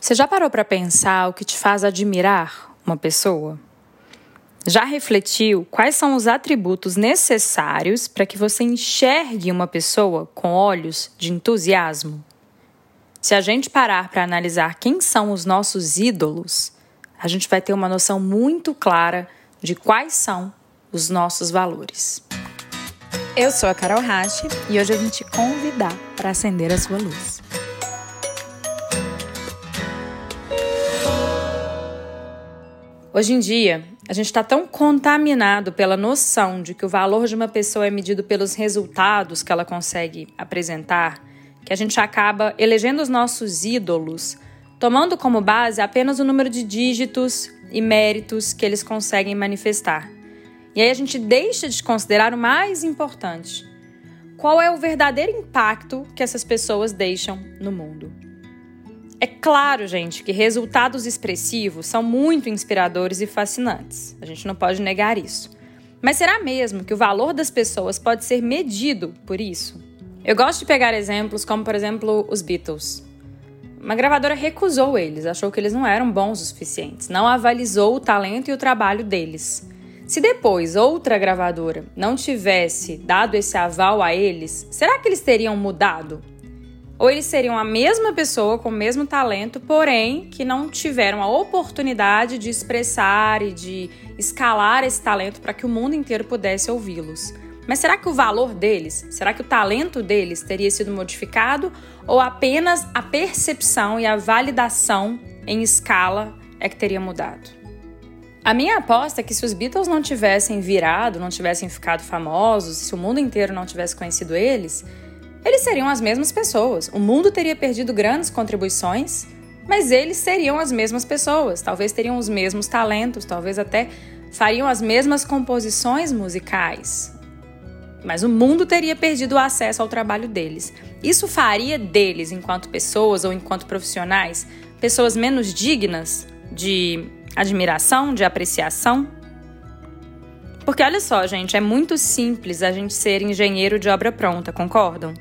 Você já parou para pensar o que te faz admirar uma pessoa? Já refletiu quais são os atributos necessários para que você enxergue uma pessoa com olhos de entusiasmo? Se a gente parar para analisar quem são os nossos ídolos, a gente vai ter uma noção muito clara de quais são os nossos valores. Eu sou a Carol Rache e hoje eu vim te convidar para acender a sua luz. Hoje em dia, a gente está tão contaminado pela noção de que o valor de uma pessoa é medido pelos resultados que ela consegue apresentar, que a gente acaba elegendo os nossos ídolos, tomando como base apenas o número de dígitos e méritos que eles conseguem manifestar. E aí a gente deixa de considerar o mais importante: qual é o verdadeiro impacto que essas pessoas deixam no mundo. É claro, gente, que resultados expressivos são muito inspiradores e fascinantes. A gente não pode negar isso. Mas será mesmo que o valor das pessoas pode ser medido por isso? Eu gosto de pegar exemplos como, por exemplo, os Beatles. Uma gravadora recusou eles, achou que eles não eram bons o suficientes, não avalizou o talento e o trabalho deles. Se depois outra gravadora não tivesse dado esse aval a eles, será que eles teriam mudado? Ou eles seriam a mesma pessoa com o mesmo talento, porém que não tiveram a oportunidade de expressar e de escalar esse talento para que o mundo inteiro pudesse ouvi-los. Mas será que o valor deles, será que o talento deles teria sido modificado ou apenas a percepção e a validação em escala é que teria mudado? A minha aposta é que se os Beatles não tivessem virado, não tivessem ficado famosos, se o mundo inteiro não tivesse conhecido eles, eles seriam as mesmas pessoas. O mundo teria perdido grandes contribuições, mas eles seriam as mesmas pessoas. Talvez teriam os mesmos talentos, talvez até fariam as mesmas composições musicais. Mas o mundo teria perdido o acesso ao trabalho deles. Isso faria deles, enquanto pessoas ou enquanto profissionais, pessoas menos dignas de admiração, de apreciação? Porque olha só, gente, é muito simples a gente ser engenheiro de obra pronta, concordam?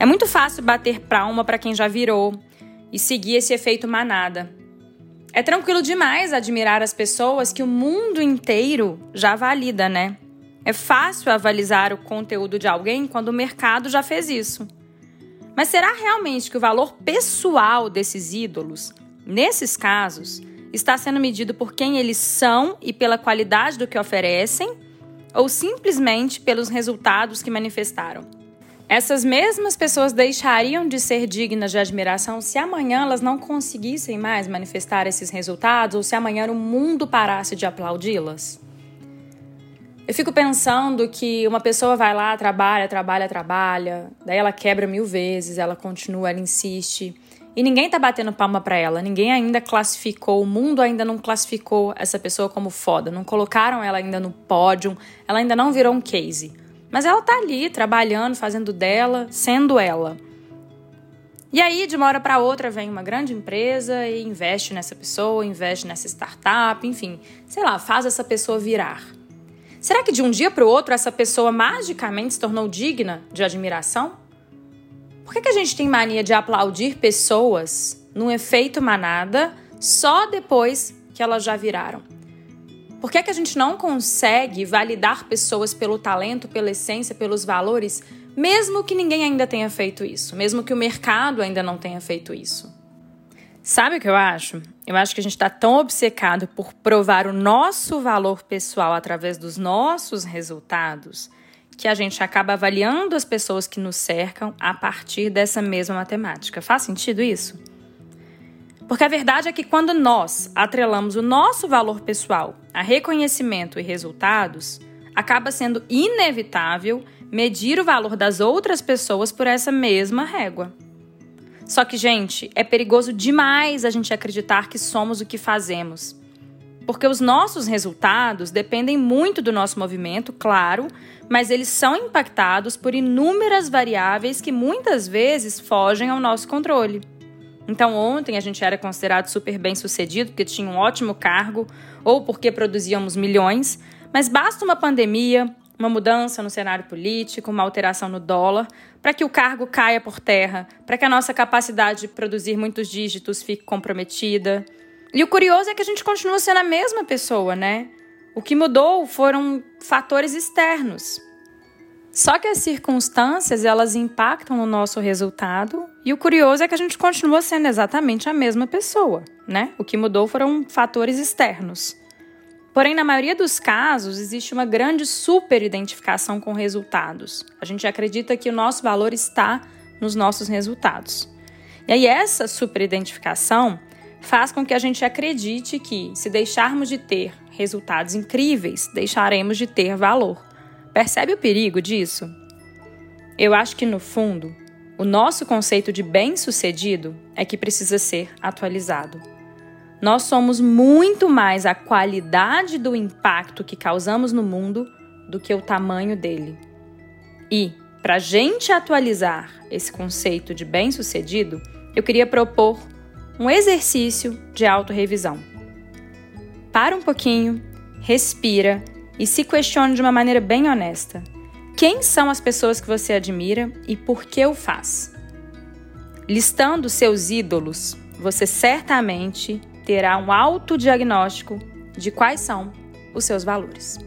É muito fácil bater palma para quem já virou e seguir esse efeito manada. É tranquilo demais admirar as pessoas que o mundo inteiro já valida, né? É fácil avalizar o conteúdo de alguém quando o mercado já fez isso. Mas será realmente que o valor pessoal desses ídolos, nesses casos, está sendo medido por quem eles são e pela qualidade do que oferecem, ou simplesmente pelos resultados que manifestaram? Essas mesmas pessoas deixariam de ser dignas de admiração se amanhã elas não conseguissem mais manifestar esses resultados ou se amanhã o mundo parasse de aplaudi-las? Eu fico pensando que uma pessoa vai lá, trabalha, trabalha, trabalha, daí ela quebra mil vezes, ela continua, ela insiste. E ninguém tá batendo palma para ela, ninguém ainda classificou, o mundo ainda não classificou essa pessoa como foda, não colocaram ela ainda no pódio, ela ainda não virou um case. Mas ela tá ali trabalhando, fazendo dela, sendo ela. E aí, de uma hora para outra, vem uma grande empresa e investe nessa pessoa, investe nessa startup, enfim, sei lá, faz essa pessoa virar. Será que de um dia para o outro essa pessoa magicamente se tornou digna de admiração? Por que, que a gente tem mania de aplaudir pessoas num efeito manada só depois que elas já viraram? Por que, é que a gente não consegue validar pessoas pelo talento, pela essência, pelos valores, mesmo que ninguém ainda tenha feito isso, mesmo que o mercado ainda não tenha feito isso? Sabe o que eu acho? Eu acho que a gente está tão obcecado por provar o nosso valor pessoal através dos nossos resultados que a gente acaba avaliando as pessoas que nos cercam a partir dessa mesma matemática. Faz sentido isso? Porque a verdade é que quando nós atrelamos o nosso valor pessoal a reconhecimento e resultados, acaba sendo inevitável medir o valor das outras pessoas por essa mesma régua. Só que, gente, é perigoso demais a gente acreditar que somos o que fazemos. Porque os nossos resultados dependem muito do nosso movimento, claro, mas eles são impactados por inúmeras variáveis que muitas vezes fogem ao nosso controle. Então, ontem a gente era considerado super bem sucedido porque tinha um ótimo cargo ou porque produzíamos milhões, mas basta uma pandemia, uma mudança no cenário político, uma alteração no dólar, para que o cargo caia por terra, para que a nossa capacidade de produzir muitos dígitos fique comprometida. E o curioso é que a gente continua sendo a mesma pessoa, né? O que mudou foram fatores externos. Só que as circunstâncias, elas impactam no nosso resultado, e o curioso é que a gente continua sendo exatamente a mesma pessoa, né? O que mudou foram fatores externos. Porém, na maioria dos casos, existe uma grande superidentificação com resultados. A gente acredita que o nosso valor está nos nossos resultados. E aí, essa superidentificação faz com que a gente acredite que, se deixarmos de ter resultados incríveis, deixaremos de ter valor. Percebe o perigo disso? Eu acho que, no fundo, o nosso conceito de bem-sucedido é que precisa ser atualizado. Nós somos muito mais a qualidade do impacto que causamos no mundo do que o tamanho dele. E, para a gente atualizar esse conceito de bem-sucedido, eu queria propor um exercício de autorrevisão. Para um pouquinho, respira e se questione de uma maneira bem honesta. Quem são as pessoas que você admira e por que o faz? Listando seus ídolos, você certamente terá um autodiagnóstico de quais são os seus valores.